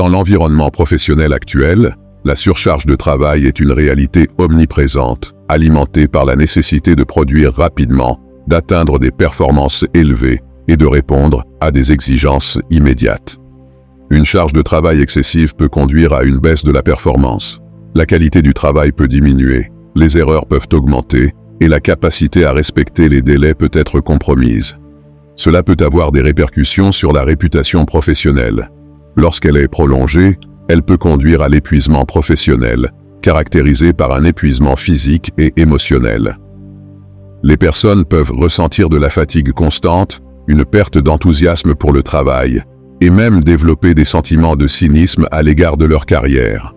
Dans l'environnement professionnel actuel, la surcharge de travail est une réalité omniprésente, alimentée par la nécessité de produire rapidement, d'atteindre des performances élevées et de répondre à des exigences immédiates. Une charge de travail excessive peut conduire à une baisse de la performance. La qualité du travail peut diminuer, les erreurs peuvent augmenter et la capacité à respecter les délais peut être compromise. Cela peut avoir des répercussions sur la réputation professionnelle. Lorsqu'elle est prolongée, elle peut conduire à l'épuisement professionnel, caractérisé par un épuisement physique et émotionnel. Les personnes peuvent ressentir de la fatigue constante, une perte d'enthousiasme pour le travail, et même développer des sentiments de cynisme à l'égard de leur carrière.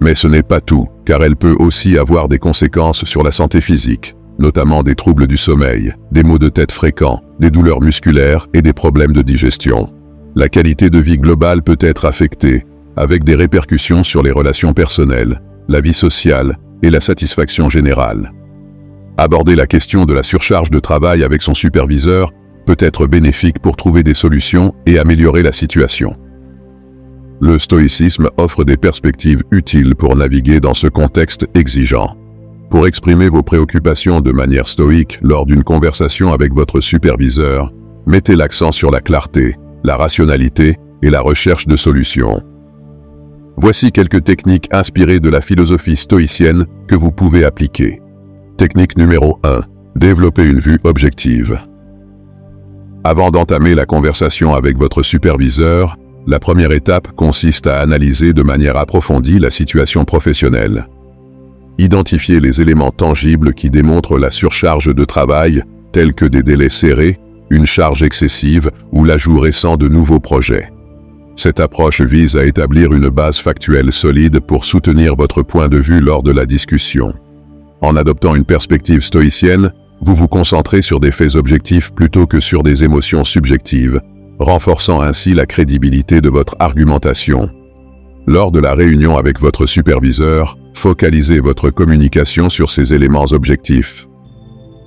Mais ce n'est pas tout, car elle peut aussi avoir des conséquences sur la santé physique, notamment des troubles du sommeil, des maux de tête fréquents, des douleurs musculaires et des problèmes de digestion. La qualité de vie globale peut être affectée, avec des répercussions sur les relations personnelles, la vie sociale et la satisfaction générale. Aborder la question de la surcharge de travail avec son superviseur peut être bénéfique pour trouver des solutions et améliorer la situation. Le stoïcisme offre des perspectives utiles pour naviguer dans ce contexte exigeant. Pour exprimer vos préoccupations de manière stoïque lors d'une conversation avec votre superviseur, mettez l'accent sur la clarté, la rationalité et la recherche de solutions. Voici quelques techniques inspirées de la philosophie stoïcienne que vous pouvez appliquer. Technique numéro 1. Développer une vue objective. Avant d'entamer la conversation avec votre superviseur, la première étape consiste à analyser de manière approfondie la situation professionnelle. Identifier les éléments tangibles qui démontrent la surcharge de travail, tels que des délais serrés, une charge excessive ou l'ajout récent de nouveaux projets. Cette approche vise à établir une base factuelle solide pour soutenir votre point de vue lors de la discussion. En adoptant une perspective stoïcienne, vous vous concentrez sur des faits objectifs plutôt que sur des émotions subjectives, renforçant ainsi la crédibilité de votre argumentation. Lors de la réunion avec votre superviseur, focalisez votre communication sur ces éléments objectifs.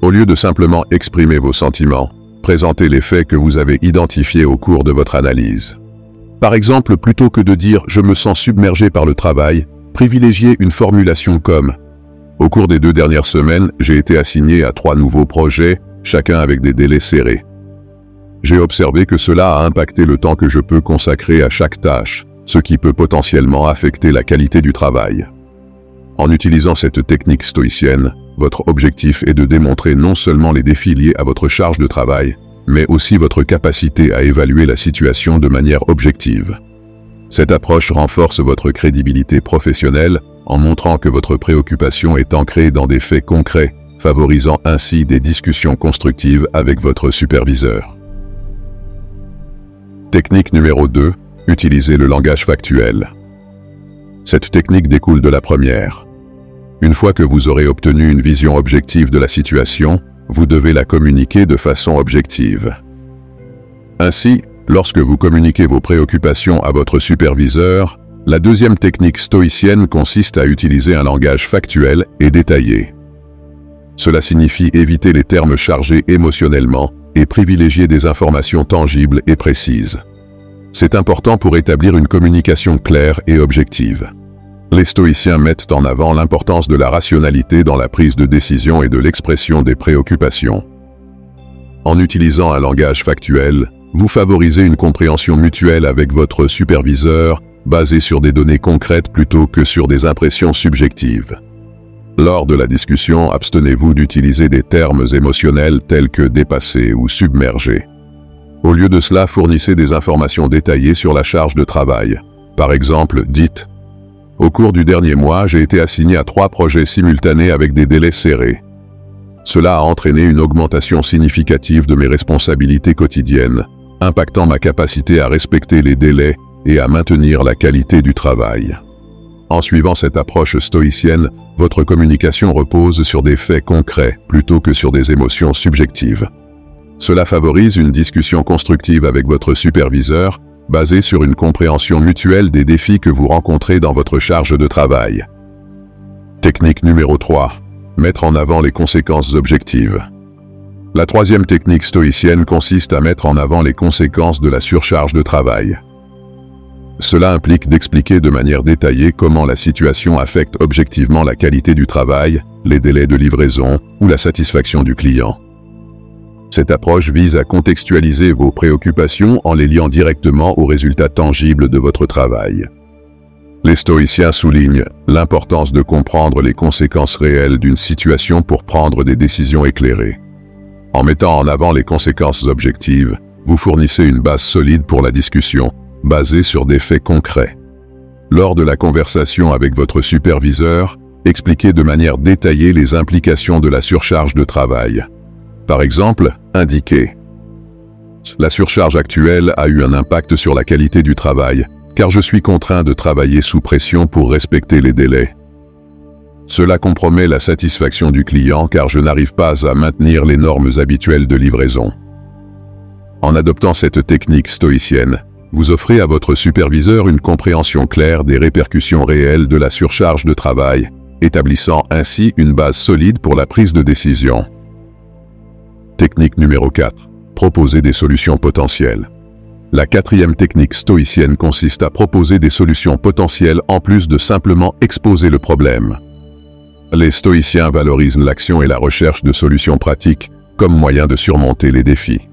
Au lieu de simplement exprimer vos sentiments, présentez les faits que vous avez identifiés au cours de votre analyse. Par exemple, plutôt que de dire ⁇ je me sens submergé par le travail ⁇ privilégiez une formulation comme ⁇ Au cours des deux dernières semaines, j'ai été assigné à trois nouveaux projets, chacun avec des délais serrés. J'ai observé que cela a impacté le temps que je peux consacrer à chaque tâche, ce qui peut potentiellement affecter la qualité du travail. En utilisant cette technique stoïcienne, votre objectif est de démontrer non seulement les défis liés à votre charge de travail, mais aussi votre capacité à évaluer la situation de manière objective. Cette approche renforce votre crédibilité professionnelle en montrant que votre préoccupation est ancrée dans des faits concrets, favorisant ainsi des discussions constructives avec votre superviseur. Technique numéro 2. Utilisez le langage factuel. Cette technique découle de la première. Une fois que vous aurez obtenu une vision objective de la situation, vous devez la communiquer de façon objective. Ainsi, lorsque vous communiquez vos préoccupations à votre superviseur, la deuxième technique stoïcienne consiste à utiliser un langage factuel et détaillé. Cela signifie éviter les termes chargés émotionnellement et privilégier des informations tangibles et précises. C'est important pour établir une communication claire et objective. Les stoïciens mettent en avant l'importance de la rationalité dans la prise de décision et de l'expression des préoccupations. En utilisant un langage factuel, vous favorisez une compréhension mutuelle avec votre superviseur, basée sur des données concrètes plutôt que sur des impressions subjectives. Lors de la discussion, abstenez-vous d'utiliser des termes émotionnels tels que dépassé ou submergé. Au lieu de cela, fournissez des informations détaillées sur la charge de travail. Par exemple, dites au cours du dernier mois, j'ai été assigné à trois projets simultanés avec des délais serrés. Cela a entraîné une augmentation significative de mes responsabilités quotidiennes, impactant ma capacité à respecter les délais et à maintenir la qualité du travail. En suivant cette approche stoïcienne, votre communication repose sur des faits concrets plutôt que sur des émotions subjectives. Cela favorise une discussion constructive avec votre superviseur basé sur une compréhension mutuelle des défis que vous rencontrez dans votre charge de travail. Technique numéro 3. Mettre en avant les conséquences objectives. La troisième technique stoïcienne consiste à mettre en avant les conséquences de la surcharge de travail. Cela implique d'expliquer de manière détaillée comment la situation affecte objectivement la qualité du travail, les délais de livraison ou la satisfaction du client. Cette approche vise à contextualiser vos préoccupations en les liant directement aux résultats tangibles de votre travail. Les stoïciens soulignent l'importance de comprendre les conséquences réelles d'une situation pour prendre des décisions éclairées. En mettant en avant les conséquences objectives, vous fournissez une base solide pour la discussion, basée sur des faits concrets. Lors de la conversation avec votre superviseur, expliquez de manière détaillée les implications de la surcharge de travail. Par exemple, indiquez La surcharge actuelle a eu un impact sur la qualité du travail, car je suis contraint de travailler sous pression pour respecter les délais. Cela compromet la satisfaction du client car je n'arrive pas à maintenir les normes habituelles de livraison. En adoptant cette technique stoïcienne, vous offrez à votre superviseur une compréhension claire des répercussions réelles de la surcharge de travail, établissant ainsi une base solide pour la prise de décision. Technique numéro 4. Proposer des solutions potentielles. La quatrième technique stoïcienne consiste à proposer des solutions potentielles en plus de simplement exposer le problème. Les stoïciens valorisent l'action et la recherche de solutions pratiques comme moyen de surmonter les défis.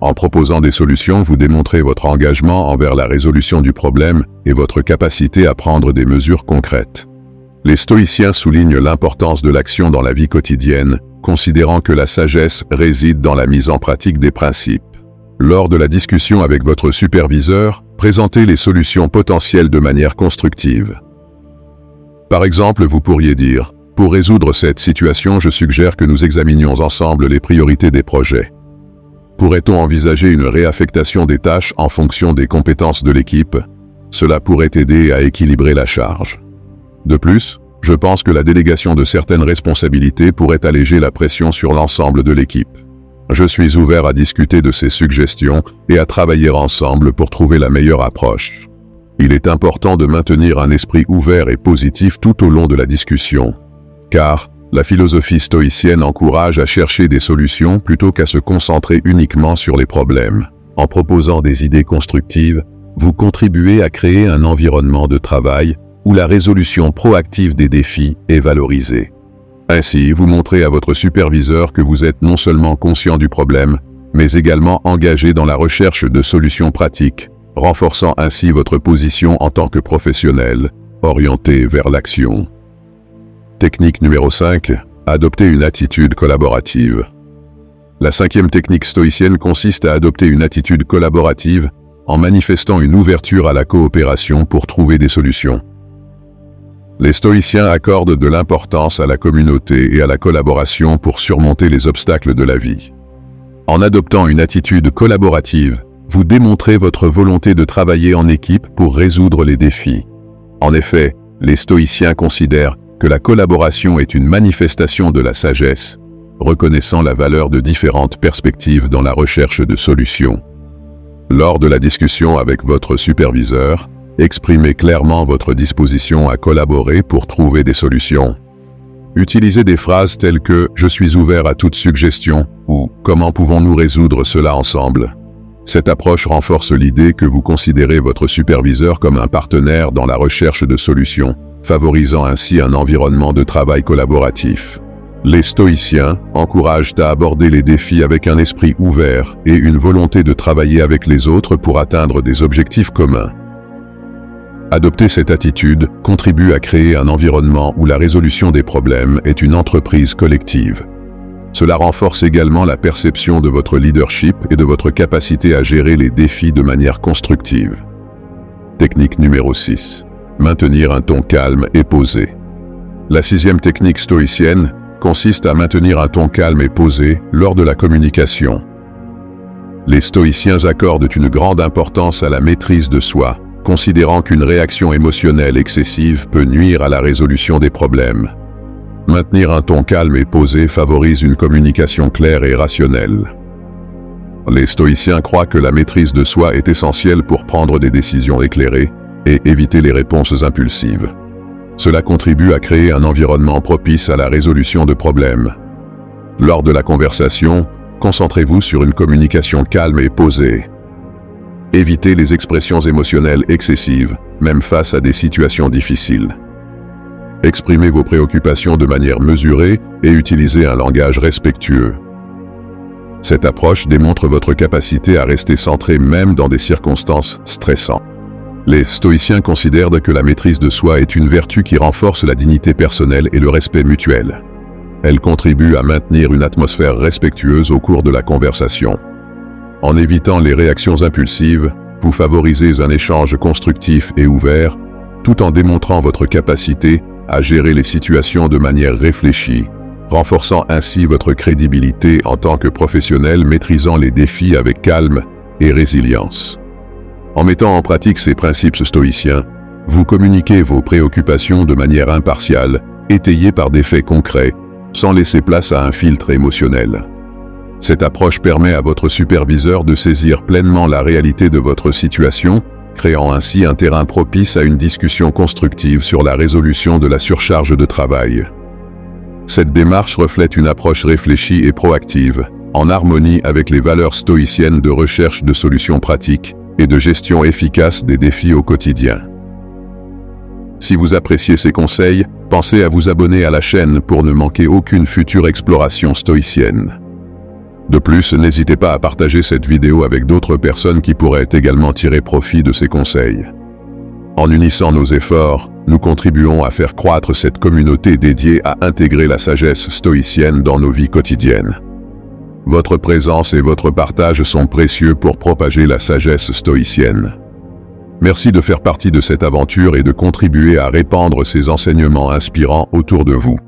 En proposant des solutions, vous démontrez votre engagement envers la résolution du problème et votre capacité à prendre des mesures concrètes. Les stoïciens soulignent l'importance de l'action dans la vie quotidienne, considérant que la sagesse réside dans la mise en pratique des principes. Lors de la discussion avec votre superviseur, présentez les solutions potentielles de manière constructive. Par exemple, vous pourriez dire, pour résoudre cette situation, je suggère que nous examinions ensemble les priorités des projets. Pourrait-on envisager une réaffectation des tâches en fonction des compétences de l'équipe? Cela pourrait aider à équilibrer la charge. De plus, je pense que la délégation de certaines responsabilités pourrait alléger la pression sur l'ensemble de l'équipe. Je suis ouvert à discuter de ces suggestions et à travailler ensemble pour trouver la meilleure approche. Il est important de maintenir un esprit ouvert et positif tout au long de la discussion. Car, la philosophie stoïcienne encourage à chercher des solutions plutôt qu'à se concentrer uniquement sur les problèmes. En proposant des idées constructives, vous contribuez à créer un environnement de travail où la résolution proactive des défis est valorisée. Ainsi, vous montrez à votre superviseur que vous êtes non seulement conscient du problème, mais également engagé dans la recherche de solutions pratiques, renforçant ainsi votre position en tant que professionnel, orienté vers l'action. Technique numéro 5. Adopter une attitude collaborative. La cinquième technique stoïcienne consiste à adopter une attitude collaborative en manifestant une ouverture à la coopération pour trouver des solutions. Les stoïciens accordent de l'importance à la communauté et à la collaboration pour surmonter les obstacles de la vie. En adoptant une attitude collaborative, vous démontrez votre volonté de travailler en équipe pour résoudre les défis. En effet, les stoïciens considèrent que la collaboration est une manifestation de la sagesse, reconnaissant la valeur de différentes perspectives dans la recherche de solutions. Lors de la discussion avec votre superviseur, exprimez clairement votre disposition à collaborer pour trouver des solutions. Utilisez des phrases telles que ⁇ Je suis ouvert à toute suggestion ⁇ ou ⁇ Comment pouvons-nous résoudre cela ensemble ?⁇ Cette approche renforce l'idée que vous considérez votre superviseur comme un partenaire dans la recherche de solutions favorisant ainsi un environnement de travail collaboratif. Les stoïciens encouragent à aborder les défis avec un esprit ouvert et une volonté de travailler avec les autres pour atteindre des objectifs communs. Adopter cette attitude contribue à créer un environnement où la résolution des problèmes est une entreprise collective. Cela renforce également la perception de votre leadership et de votre capacité à gérer les défis de manière constructive. Technique numéro 6 maintenir un ton calme et posé. La sixième technique stoïcienne consiste à maintenir un ton calme et posé lors de la communication. Les stoïciens accordent une grande importance à la maîtrise de soi, considérant qu'une réaction émotionnelle excessive peut nuire à la résolution des problèmes. Maintenir un ton calme et posé favorise une communication claire et rationnelle. Les stoïciens croient que la maîtrise de soi est essentielle pour prendre des décisions éclairées, et éviter les réponses impulsives. Cela contribue à créer un environnement propice à la résolution de problèmes. Lors de la conversation, concentrez-vous sur une communication calme et posée. Évitez les expressions émotionnelles excessives, même face à des situations difficiles. Exprimez vos préoccupations de manière mesurée et utilisez un langage respectueux. Cette approche démontre votre capacité à rester centré même dans des circonstances stressantes. Les stoïciens considèrent que la maîtrise de soi est une vertu qui renforce la dignité personnelle et le respect mutuel. Elle contribue à maintenir une atmosphère respectueuse au cours de la conversation. En évitant les réactions impulsives, vous favorisez un échange constructif et ouvert, tout en démontrant votre capacité à gérer les situations de manière réfléchie, renforçant ainsi votre crédibilité en tant que professionnel maîtrisant les défis avec calme et résilience. En mettant en pratique ces principes stoïciens, vous communiquez vos préoccupations de manière impartiale, étayée par des faits concrets, sans laisser place à un filtre émotionnel. Cette approche permet à votre superviseur de saisir pleinement la réalité de votre situation, créant ainsi un terrain propice à une discussion constructive sur la résolution de la surcharge de travail. Cette démarche reflète une approche réfléchie et proactive, en harmonie avec les valeurs stoïciennes de recherche de solutions pratiques et de gestion efficace des défis au quotidien. Si vous appréciez ces conseils, pensez à vous abonner à la chaîne pour ne manquer aucune future exploration stoïcienne. De plus, n'hésitez pas à partager cette vidéo avec d'autres personnes qui pourraient également tirer profit de ces conseils. En unissant nos efforts, nous contribuons à faire croître cette communauté dédiée à intégrer la sagesse stoïcienne dans nos vies quotidiennes. Votre présence et votre partage sont précieux pour propager la sagesse stoïcienne. Merci de faire partie de cette aventure et de contribuer à répandre ces enseignements inspirants autour de vous.